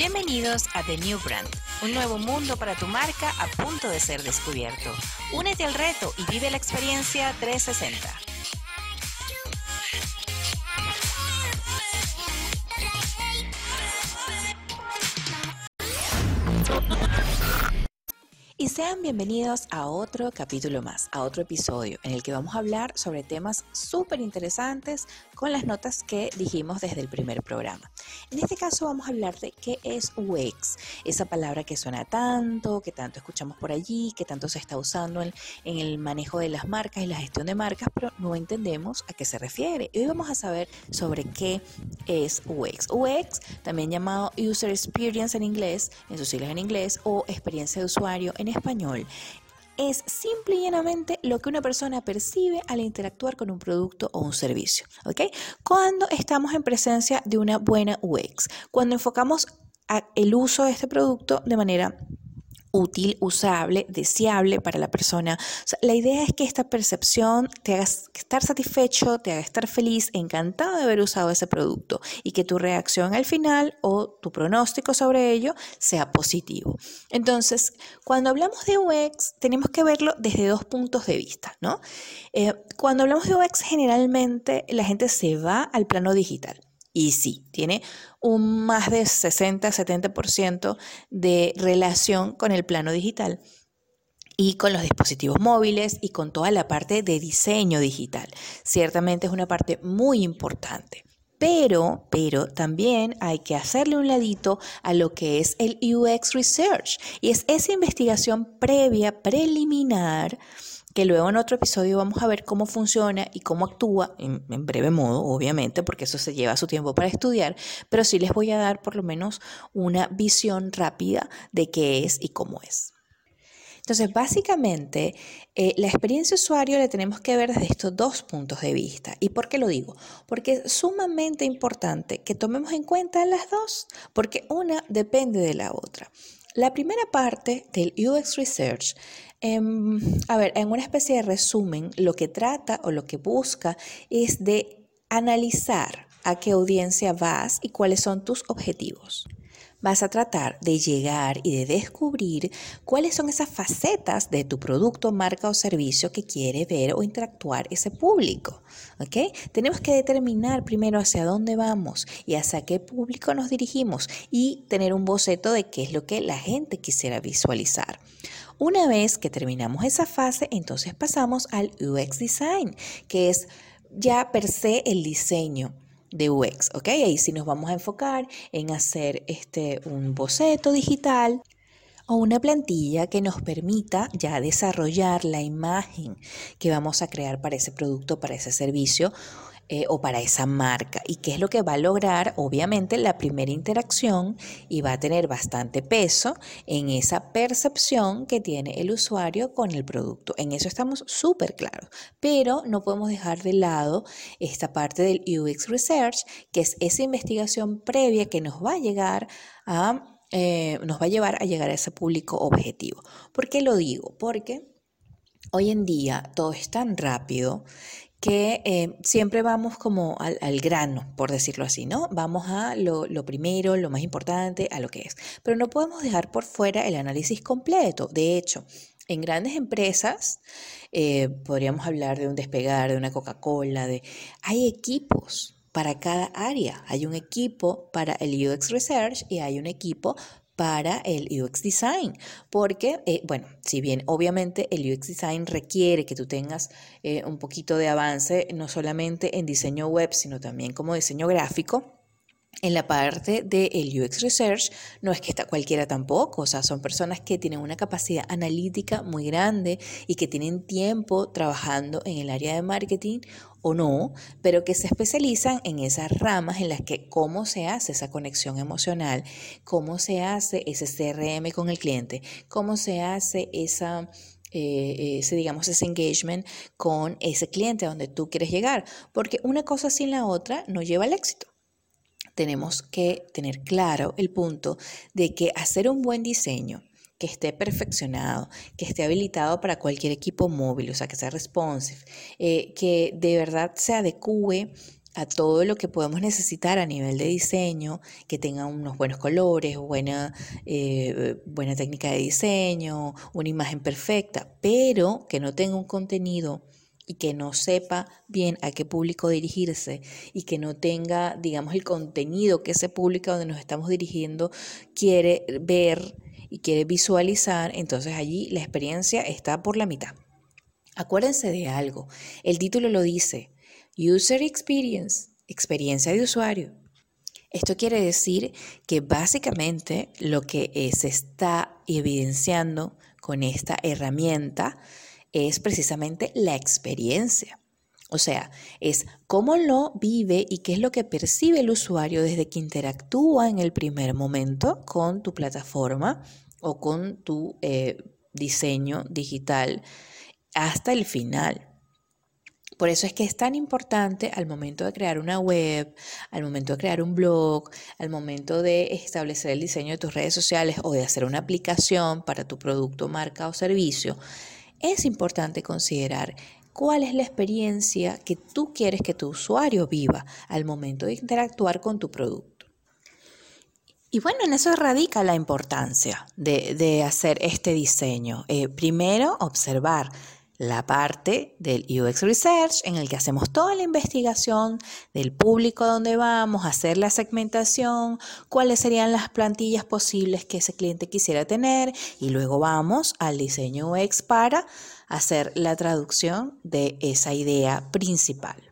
Bienvenidos a The New Brand, un nuevo mundo para tu marca a punto de ser descubierto. Únete al reto y vive la experiencia 360. Y sean bienvenidos a otro capítulo más, a otro episodio en el que vamos a hablar sobre temas súper interesantes con las notas que dijimos desde el primer programa. En este caso vamos a hablar de qué es UX, esa palabra que suena tanto, que tanto escuchamos por allí, que tanto se está usando en, el manejo de las marcas y la gestión de marcas, pero no entendemos a qué se refiere. Hoy vamos a saber sobre qué es UX. UX, también llamado User Experience en inglés, en sus siglas en inglés, o experiencia de usuario en español es simple y llanamente lo que una persona percibe al interactuar con un producto o un servicio. ¿ok? Cuando estamos en presencia de una buena UX, cuando enfocamos el uso de este producto de manera útil, usable, deseable para la persona. la idea es que esta percepción te haga estar satisfecho, te haga estar feliz, encantado de haber usado ese producto y que tu reacción al final o tu pronóstico sobre ello sea positivo. Entonces, cuando hablamos de UX, tenemos que verlo desde dos puntos de vista, ¿no? Eh, cuando hablamos de UX, generalmente la gente se va al plano digital. Y sí, tiene un más de 60-70% de relación con el plano digital y con los dispositivos móviles y con toda la parte de diseño digital. Ciertamente es una parte muy importante. Pero, pero también hay que hacerle un ladito a lo que es el UX Research y es esa investigación previa, preliminar, que luego en otro episodio vamos a ver cómo funciona y cómo actúa, en, breve modo, obviamente, porque eso se lleva su tiempo para estudiar, pero sí les voy a dar por lo menos una visión rápida de qué es y cómo es. Entonces, básicamente, eh, la experiencia usuario la tenemos que ver desde estos dos puntos de vista. ¿Y por qué lo digo? Porque es sumamente importante que tomemos en cuenta las dos, porque una depende de la otra. La primera parte del UX Research Em, a ver, en una especie de resumen, lo que trata o lo que busca es de analizar a qué audiencia vas y cuáles son tus objetivos. Vas a tratar de llegar y de descubrir cuáles son esas facetas de tu producto, marca o servicio que quiere ver o interactuar ese público. ¿ok? Tenemos que determinar primero hacia dónde vamos y hacia qué público nos dirigimos y tener un boceto de qué es lo que la gente quisiera visualizar. Una vez que terminamos esa fase, entonces pasamos al UX Design, que es ya per se el diseño de UX, ¿ok? Ahí sí nos vamos a enfocar en hacer este, un boceto digital o una plantilla que nos permita ya desarrollar la imagen que vamos a crear para ese producto, para ese servicio eh, o para esa marca y qué es lo que va a lograr obviamente la primera interacción y va a tener bastante peso en esa percepción que tiene el usuario con el producto. En eso estamos súper claros, pero no podemos dejar de lado esta parte del UX Research, que es esa investigación previa que nos va a llegar a... Eh, nos va a llevar a llegar a ese público objetivo. ¿Por qué lo digo? Porque Hoy en día todo es tan rápido que eh, siempre vamos como al, grano, por decirlo así, ¿no? Vamos a lo, primero, lo más importante, a lo que es. Pero no podemos dejar por fuera el análisis completo. De hecho, en grandes empresas, eh, podríamos hablar de un despegar, de una Coca-Cola, de... Hay equipos para cada área. Hay un equipo para el UX Research y hay un equipo para el UX Design, porque, eh, bueno, si bien obviamente el UX Design requiere que tú tengas eh, un poquito de avance, no solamente en diseño web, sino también como diseño gráfico, en la parte del UX Research no es que está cualquiera tampoco, o sea, son personas que tienen una capacidad analítica muy grande y que tienen tiempo trabajando en el área de marketing o no, pero que se especializan en esas ramas en las que cómo se hace esa conexión emocional, cómo se hace ese CRM con el cliente, cómo se hace eh, ese, digamos, ese engagement con ese cliente a donde tú quieres llegar, porque una cosa sin la otra no lleva al éxito tenemos que tener claro el punto de que hacer un buen diseño que esté perfeccionado, que esté habilitado para cualquier equipo móvil, o sea, que sea responsive, eh, que de verdad se adecue a todo lo que podemos necesitar a nivel de diseño, que tenga unos buenos colores, buena, eh, buena técnica de diseño, una imagen perfecta, pero que no tenga un contenido y que no sepa bien a qué público dirigirse y que no tenga, digamos, el contenido que ese público donde nos estamos dirigiendo quiere ver y quiere visualizar, entonces allí la experiencia está por la mitad. Acuérdense de algo, el título lo dice, User Experience, experiencia de usuario. Esto quiere decir que básicamente lo que se está evidenciando con esta herramienta es precisamente la experiencia. O sea, es cómo lo vive y qué es lo que percibe el usuario desde que interactúa en el primer momento con tu plataforma o con tu eh, diseño digital hasta el final. Por eso es que es tan importante al momento de crear una web, al momento de crear un blog, al momento de establecer el diseño de tus redes sociales o de hacer una aplicación para tu producto, marca o servicio, es importante considerar cuál es la experiencia que tú quieres que tu usuario viva al momento de interactuar con tu producto. Y bueno, en eso radica la importancia de, hacer este diseño. Eh, primero, observar la parte del UX Research en el que hacemos toda la investigación del público donde vamos, hacer la segmentación, cuáles serían las plantillas posibles que ese cliente quisiera tener y luego vamos al diseño UX para hacer la traducción de esa idea principal.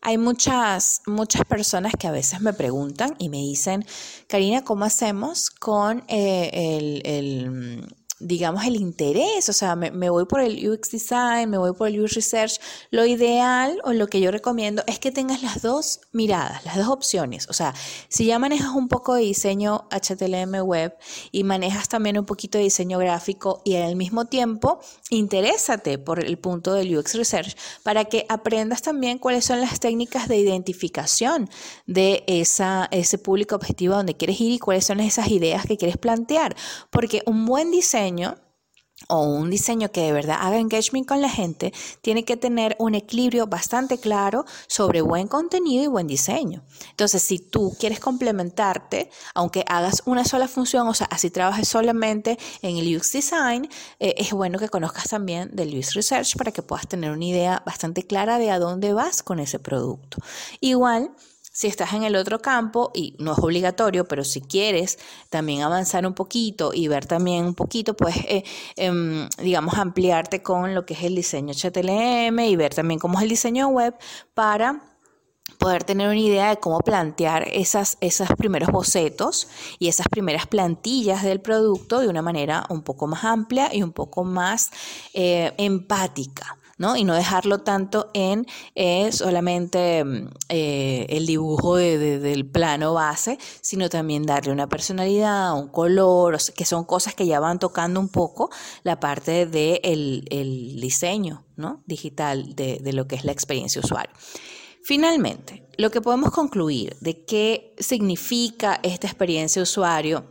Hay muchas, muchas personas que a veces me preguntan y me dicen, Karina, ¿cómo hacemos con eh, el digamos, el interés, o sea, me, voy por el UX Design, me voy por el UX Research, lo ideal o lo que yo recomiendo es que tengas las dos miradas, las dos opciones. O sea, si ya manejas un poco de diseño HTML web y manejas también un poquito de diseño gráfico y al mismo tiempo, interésate por el punto del UX Research para que aprendas también cuáles son las técnicas de identificación de esa, ese público objetivo donde quieres ir y cuáles son esas ideas que quieres plantear. Porque un buen diseño o un diseño que de verdad haga engagement con la gente, tiene que tener un equilibrio bastante claro sobre buen contenido y buen diseño. Entonces, si tú quieres complementarte, aunque hagas una sola función, o sea, así trabajes solamente en el UX Design, eh, es bueno que conozcas también del UX Research para que puedas tener una idea bastante clara de a dónde vas con ese producto. Igual, si estás en el otro campo, y no es obligatorio, pero si quieres también avanzar un poquito y ver también un poquito, pues, eh, em, digamos, ampliarte con lo que es el diseño HTML y ver también cómo es el diseño web para poder tener una idea de cómo plantear esas, esos primeros bocetos y esas primeras plantillas del producto de una manera un poco más amplia y un poco más eh, empática. Y no dejarlo tanto en eh, solamente mm, eh, el dibujo del plano base, sino también darle una personalidad, un color, que son cosas que ya van tocando un poco la parte del el diseño digital de, de lo que es la experiencia usuario. Finalmente, lo que podemos concluir de qué significa esta experiencia usuario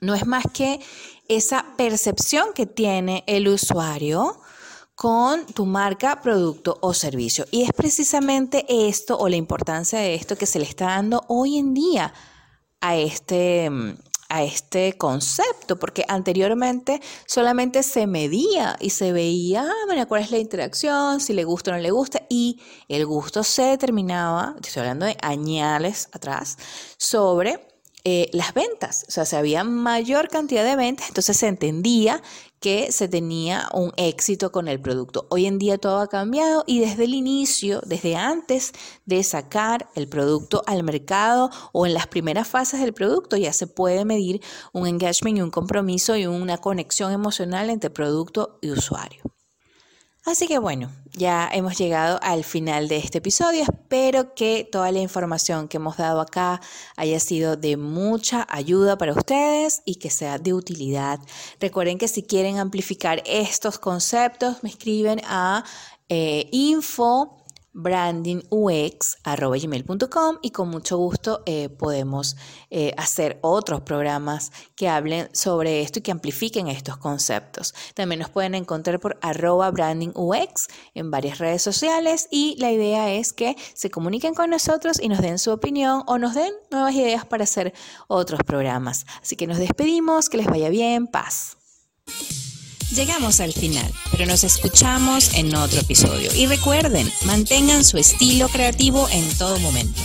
no es más que esa percepción que tiene el usuario con tu marca, producto o servicio. Y es precisamente esto o la importancia de esto que se le está dando hoy en día a este, a este concepto, porque anteriormente solamente se medía y se veía, ah, cuál es la interacción, si le gusta o no le gusta, y el gusto se determinaba, estoy hablando de añales atrás, sobre eh, las ventas, o sea, si había mayor cantidad de ventas, entonces se entendía que se tenía un éxito con el producto. Hoy en día todo ha cambiado y desde el inicio, desde antes de sacar el producto al mercado o en las primeras fases del producto, ya se puede medir un engagement y un compromiso y una conexión emocional entre producto y usuario. Así que bueno, ya hemos llegado al final de este episodio. Espero que toda la información que hemos dado acá haya sido de mucha ayuda para ustedes y que sea de utilidad. Recuerden que si quieren amplificar estos conceptos, me escriben a eh, info brandingux.gmail.com y con mucho gusto eh, podemos eh, hacer otros programas que hablen sobre esto y que amplifiquen estos conceptos. También nos pueden encontrar por arroba brandingux en varias redes sociales y la idea es que se comuniquen con nosotros y nos den su opinión o nos den nuevas ideas para hacer otros programas. Así que nos despedimos, que les vaya bien, paz. Llegamos al final, pero nos escuchamos en otro episodio. Y recuerden, mantengan su estilo creativo en todo momento.